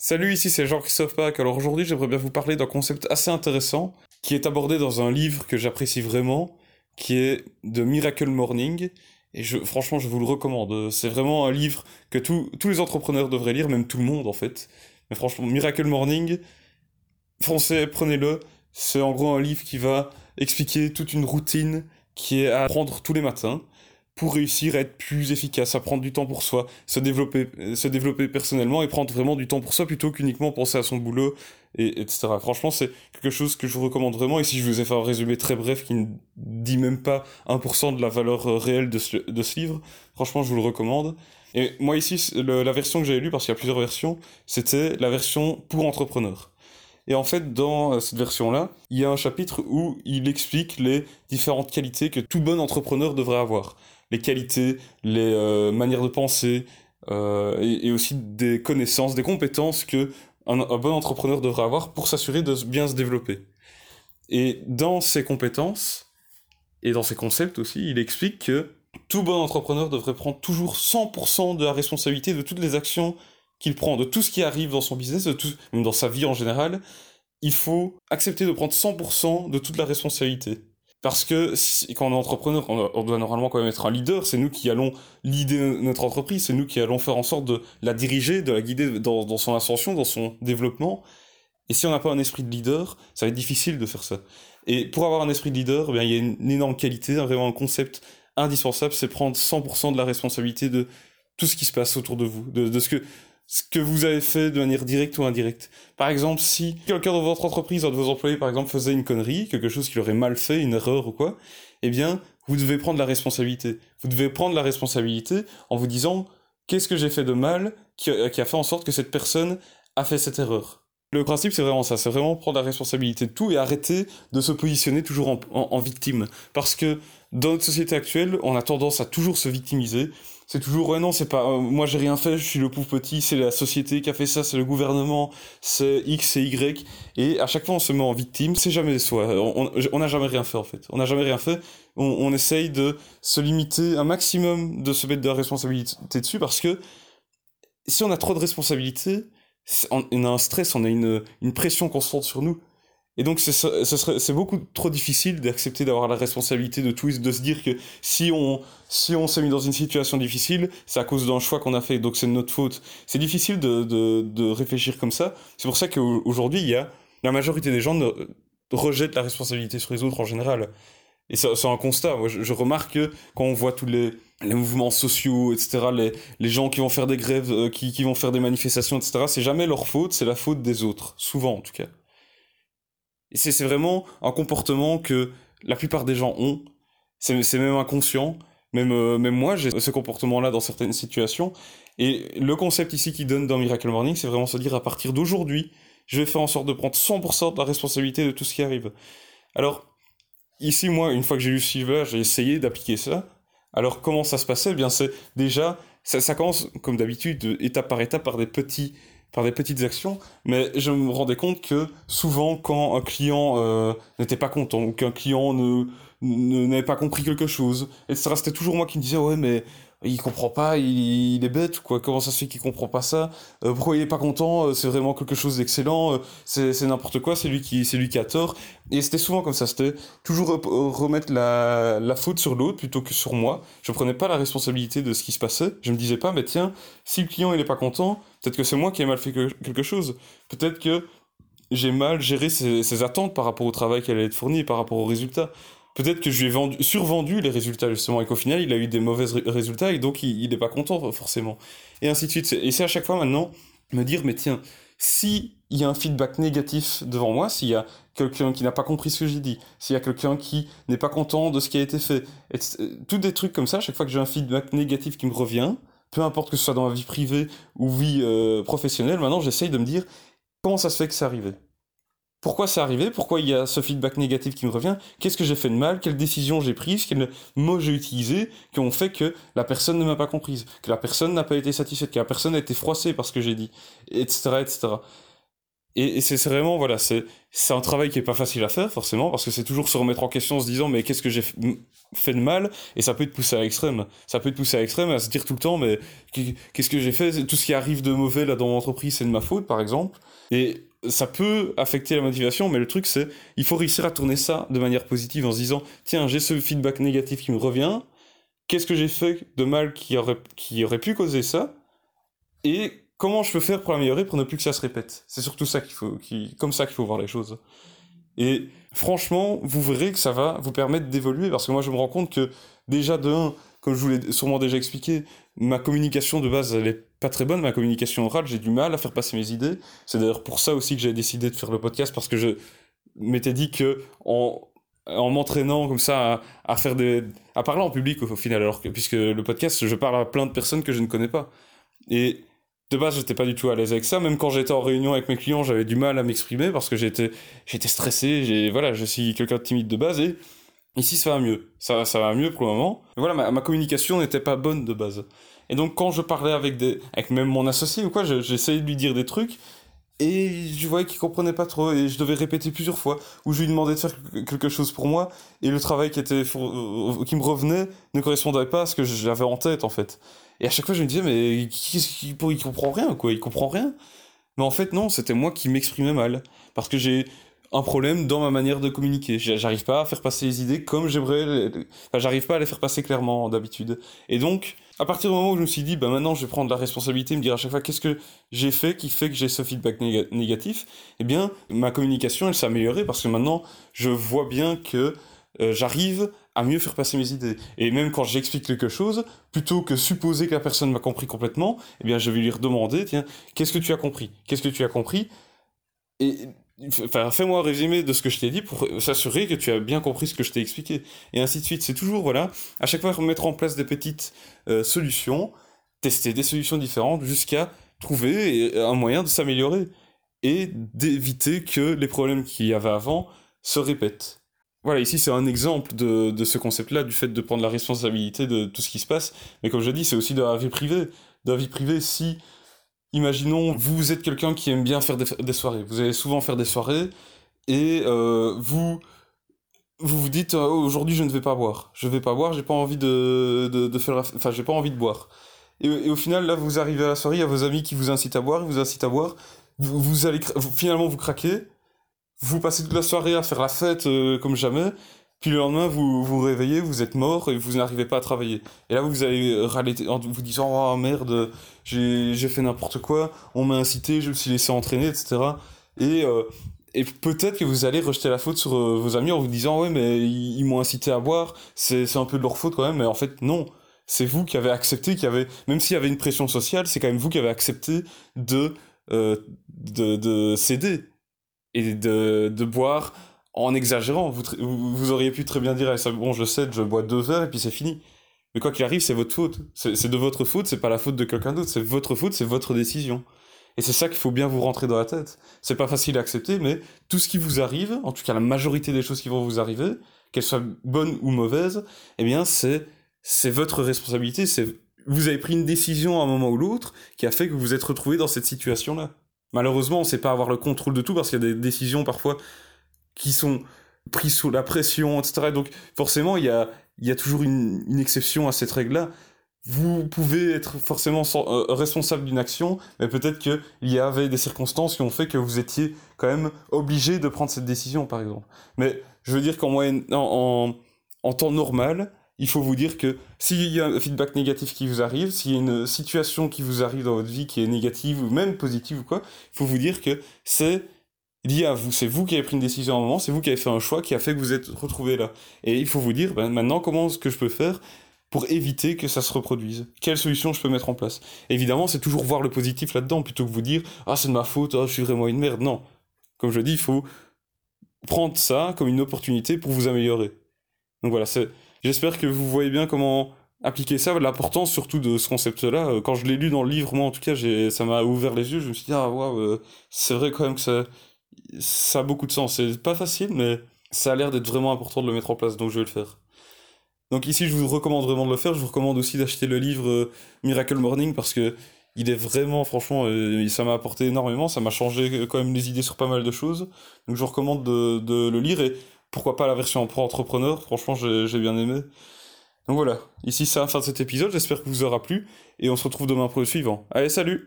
Salut, ici c'est Jean-Christophe Pack. Alors aujourd'hui, j'aimerais bien vous parler d'un concept assez intéressant qui est abordé dans un livre que j'apprécie vraiment, qui est The Miracle Morning. Et je, franchement, je vous le recommande. C'est vraiment un livre que tous les entrepreneurs devraient lire, même tout le monde en fait. Mais franchement, Miracle Morning, français, prenez-le. C'est en gros un livre qui va expliquer toute une routine qui est à prendre tous les matins pour réussir à être plus efficace, à prendre du temps pour soi, se développer, se développer personnellement et prendre vraiment du temps pour soi plutôt qu'uniquement penser à son boulot, et, etc. Franchement, c'est quelque chose que je vous recommande vraiment. Et si je vous ai fait un résumé très bref qui ne dit même pas 1% de la valeur euh, réelle de ce, de ce livre, franchement, je vous le recommande. Et moi ici, la version que j'avais lue, parce qu'il y a plusieurs versions, c'était la version pour entrepreneurs. Et en fait, dans euh, cette version-là, il y a un chapitre où il explique les différentes qualités que tout bon entrepreneur devrait avoir les qualités, les euh, manières de penser, euh, et, aussi des connaissances, des compétences que un, bon entrepreneur devrait avoir pour s'assurer de bien se développer. Et dans ces compétences, et dans ces concepts aussi, il explique que tout bon entrepreneur devrait prendre toujours 100% de la responsabilité de toutes les actions qu'il prend, de tout ce qui arrive dans son business, de tout, même dans sa vie en général. Il faut accepter de prendre 100% de toute la responsabilité. Parce que quand on est entrepreneur, on, doit normalement quand même être un leader. C'est nous qui allons leader notre entreprise. C'est nous qui allons faire en sorte de la diriger, de la guider dans, son ascension, dans son développement. Et si on n'a pas un esprit de leader, ça va être difficile de faire ça. Et pour avoir un esprit de leader, eh bien, il y a une, énorme qualité, vraiment un concept indispensable, c'est prendre 100% de la responsabilité de tout ce qui se passe autour de vous, de, de ce que ce que vous avez fait de manière directe ou indirecte. Par exemple, si quelqu'un de votre entreprise, un de vos employés, par exemple, faisait une connerie, quelque chose qu'il aurait mal fait, une erreur ou quoi, eh bien, vous devez prendre la responsabilité. Vous devez prendre la responsabilité en vous disant, qu'est-ce que j'ai fait de mal qui a, fait en sorte que cette personne a fait cette erreur? Le principe, c'est vraiment ça, c'est vraiment prendre la responsabilité de tout et arrêter de se positionner toujours en victime. Parce que dans notre société actuelle, on a tendance à toujours se victimiser, c'est toujours ouais non c'est pas euh, moi j'ai rien fait je suis le pauvre petit c'est la société qui a fait ça c'est le gouvernement c'est x et y. Et à chaque fois on se met en victime c'est jamais soi. On n'a jamais rien fait en fait. On n'a jamais rien fait. On, on, essaye de se limiter un maximum de se mettre de la responsabilité dessus parce que si on a trop de responsabilités on a un stress on a une, une pression constante sur nous et donc c'est beaucoup trop difficile d'accepter d'avoir la responsabilité de tout, de se dire que si on s'est mis dans une situation difficile, c'est à cause d'un choix qu'on a fait, donc c'est de notre faute. C'est difficile de, réfléchir comme ça. C'est pour ça qu'aujourd'hui, il y a la majorité des gens rejettent la responsabilité sur les autres en général. Et c'est un constat. Je, remarque que quand on voit tous les, mouvements sociaux, etc., les, gens qui vont faire des grèves, euh, qui vont faire des manifestations, etc., c'est jamais leur faute, c'est la faute des autres. Souvent, en tout cas. C'est vraiment un comportement que la plupart des gens ont. C'est même inconscient. Même, euh, même moi, j'ai ce comportement-là dans certaines situations. Et le concept ici qui donne dans Miracle Morning, c'est vraiment se dire à partir d'aujourd'hui, je vais faire en sorte de prendre 100% de la responsabilité de tout ce qui arrive. Alors, ici, moi, une fois que j'ai lu livre j'ai essayé d'appliquer ça. Alors, comment ça se passait? Eh bien, c'est déjà, ça commence, comme d'habitude, étape par étape, par des petits par des petites actions, mais je me rendais compte que souvent quand un client euh, n'était pas content ou qu'un client ne n'avait pas compris quelque chose, etc. C'était toujours moi qui me disais ouais mais il comprend pas, il, est bête quoi, comment ça se fait qu'il comprend pas ça, euh, pourquoi il est pas content, euh, c'est vraiment quelque chose d'excellent, euh, c'est n'importe quoi, c'est lui qui c'est lui qui a tort. Et c'était souvent comme ça, c'était toujours remettre la, la faute sur l'autre plutôt que sur moi. Je prenais pas la responsabilité de ce qui se passait, je me disais pas mais tiens, si le client il est pas content, peut-être que c'est moi qui ai mal fait quelque chose, peut-être que j'ai mal géré ses, attentes par rapport au travail qu'elle allait être fourni, par rapport aux résultats peut-être que je lui ai vendu, survendu les résultats justement et qu'au final il a eu des mauvais résultats et donc il n'est pas content forcément. Et ainsi de suite. Et c'est à chaque fois maintenant me dire mais tiens, si il y a un feedback négatif devant moi, s'il y a quelqu'un qui n'a pas compris ce que j'ai dit, s'il y a quelqu'un qui n'est pas content de ce qui a été fait, et tous des trucs comme ça, à chaque fois que j'ai un feedback négatif qui me revient, peu importe que ce soit dans ma vie privée ou vie euh, professionnelle, maintenant j'essaye de me dire comment ça se fait que c'est arrivé? Pourquoi c'est arrivé, pourquoi il y a ce feedback négatif qui me revient, qu'est-ce que j'ai fait de mal, quelles décisions j'ai prises, quels mots j'ai utilisés qui ont fait que la personne ne m'a pas comprise, que la personne n'a pas été satisfaite, que la personne a été froissée par ce que j'ai dit, etc., etc. Et, c'est vraiment, voilà, c'est un travail qui est pas facile à faire, forcément, parce que c'est toujours se remettre en question en se disant, mais qu'est-ce que j'ai fait de mal? Et ça peut te pousser à l'extrême. Ça peut te pousser à l'extrême, à se dire tout le temps, mais qu'est-ce que j'ai fait? Tout ce qui arrive de mauvais là dans mon entreprise, c'est de ma faute, par exemple. Et ça peut affecter la motivation, mais le truc, c'est, il faut réussir à tourner ça de manière positive en se disant, tiens, j'ai ce feedback négatif qui me revient, qu'est-ce que j'ai fait de mal qui aurait, qui aurait pu causer ça? Et comment je peux faire pour l'améliorer pour ne plus que ça se répète? C'est surtout ça qu'il faut, qui, comme ça qu'il faut voir les choses. Et franchement, vous verrez que ça va vous permettre d'évoluer parce que moi je me rends compte que déjà de un, comme je vous l'ai sûrement déjà expliqué, ma communication de base elle est pas très bonne, ma communication orale, j'ai du mal à faire passer mes idées. C'est d'ailleurs pour ça aussi que j'ai décidé de faire le podcast parce que je m'étais dit que en, en m'entraînant comme ça à, faire des à parler en public au, final puisque le podcast je parle à plein de personnes que je ne connais pas et de base, j'étais pas du tout à l'aise avec ça. Même quand j'étais en réunion avec mes clients, j'avais du mal à m'exprimer parce que j'étais, j'étais stressé. J'ai, voilà, je suis quelqu'un de timide de base et ici ça va mieux. Ça, ça va mieux pour le moment. Voilà, ma, ma communication n'était pas bonne de base. Et donc quand je parlais avec des, avec même mon associé ou quoi, j'essayais de lui dire des trucs et je voyais qu'il comprenait pas trop et je devais répéter plusieurs fois ou je lui demandais de faire quelque chose pour moi et le travail qui était euh, qui me revenait ne correspondait pas à ce que j'avais en tête en fait. Et à chaque fois, je me disais, mais qui, il comprend rien, quoi, il comprend rien. Mais en fait, non, c'était moi qui m'exprimais mal. Parce que j'ai un problème dans ma manière de communiquer. J'arrive pas à faire passer les idées comme j'aimerais. Enfin, j'arrive pas à les faire passer clairement d'habitude. Et donc, à partir du moment où je me suis dit, bah maintenant je vais prendre la responsabilité, me dire à chaque fois qu'est-ce que j'ai fait qui fait que j'ai ce feedback négatif, eh bien, ma communication, elle s'est améliorée parce que maintenant, je vois bien que euh, j'arrive à mieux faire passer mes idées. Et même quand j'explique quelque chose, plutôt que supposer que la personne m'a compris complètement, eh bien, je vais lui redemander, tiens, qu'est-ce que tu as compris? Qu'est-ce que tu as compris? Et enfin, fais-moi un résumé de ce que je t'ai dit pour s'assurer que tu as bien compris ce que je t'ai expliqué. Et ainsi de suite. C'est toujours, voilà, à chaque fois mettre en place des petites euh, solutions, tester des solutions différentes jusqu'à trouver un moyen de s'améliorer et d'éviter que les problèmes qu'il y avait avant se répètent. Voilà, ici c'est un exemple de, de ce concept-là, du fait de prendre la responsabilité de tout ce qui se passe. Mais comme je dis, c'est aussi de la vie privée. De la vie privée, si, imaginons, vous êtes quelqu'un qui aime bien faire des, soirées. Vous allez souvent faire des soirées et euh, vous vous vous dites oh, aujourd'hui je ne vais pas boire. Je vais pas boire, j'ai pas envie de, de, faire, enfin j'ai pas envie de boire. Et, et, au final là vous arrivez à la soirée, il y a vos amis qui vous incitent à boire, ils vous incitent à boire. Vous, vous allez finalement vous craquez vous passez toute la soirée à faire la fête euh, comme jamais, puis le lendemain vous vous réveillez, vous êtes mort et vous n'arrivez pas à travailler. Et là vous allez râler en vous disant oh merde, j'ai fait n'importe quoi, on m'a incité, je me suis laissé entraîner, etc. Et euh, et peut-être que vous allez rejeter la faute sur euh, vos amis en vous disant ouais mais ils, m'ont incité à boire, c'est un peu de leur faute quand même, mais en fait non. C'est vous qui avez accepté, qui avez, même s'il y avait une pression sociale, c'est quand même vous qui avez accepté de, de, de céder et de, de boire en exagérant. Vous, vous, auriez pu très bien dire, eh, bon, je sais, je bois deux verres et puis c'est fini. Mais quoi qu'il arrive, c'est votre faute. C'est de votre faute, c'est pas la faute de quelqu'un d'autre, c'est votre faute, c'est votre décision. Et c'est ça qu'il faut bien vous rentrer dans la tête. C'est pas facile à accepter, mais tout ce qui vous arrive, en tout cas la majorité des choses qui vont vous arriver, qu'elles soient bonnes ou mauvaises, eh bien c'est c'est votre responsabilité. C'est vous avez pris une décision à un moment ou l'autre qui a fait que vous vous êtes retrouvé dans cette situation-là. Malheureusement, on sait pas avoir le contrôle de tout parce qu'il y a des décisions parfois qui sont prises sous la pression, etc. Donc forcément, il y a, y a toujours une, une exception à cette règle-là. Vous pouvez être forcément euh, responsable d'une action, mais peut-être qu'il y avait des circonstances qui ont fait que vous étiez quand même obligé de prendre cette décision, par exemple. Mais je veux dire qu'en moyenne, en, en temps normal, il faut vous dire que s'il y a un feedback négatif qui vous arrive, s'il y a une situation qui vous arrive dans votre vie qui est négative ou même positive ou quoi, il faut vous dire que c'est lié à vous. C'est vous qui avez pris une décision à un moment, c'est vous qui avez fait un choix qui a fait que vous êtes retrouvé là. Et il faut vous dire, ben, maintenant, comment est-ce que je peux faire pour éviter que ça se reproduise? Quelle solution je peux mettre en place? Évidemment, c'est toujours voir le positif là-dedans, plutôt que vous dire, ah, c'est de ma faute, ah, je suis vraiment une merde. Non. Comme je dis, il faut prendre ça comme une opportunité pour vous améliorer. Donc voilà, J'espère que vous voyez bien comment appliquer ça, l'importance surtout de ce concept-là. Euh, quand je l'ai lu dans le livre, moi en tout cas, ça m'a ouvert les yeux. Je me suis dit, ah waouh, euh, c'est vrai quand même que ça, ça a beaucoup de sens. C'est pas facile, mais ça a l'air d'être vraiment important de le mettre en place, donc je vais le faire. Donc ici, je vous recommande vraiment de le faire. Je vous recommande aussi d'acheter le livre euh, Miracle Morning parce que il est vraiment, franchement, euh, ça m'a apporté énormément, ça m'a changé quand même les idées sur pas mal de choses. Donc je vous recommande de, le lire et pourquoi pas la version pro entrepreneur, franchement j'ai bien aimé. Donc voilà, ici c'est la fin de cet épisode, j'espère que vous aura plu et on se retrouve demain pour le suivant. Allez, salut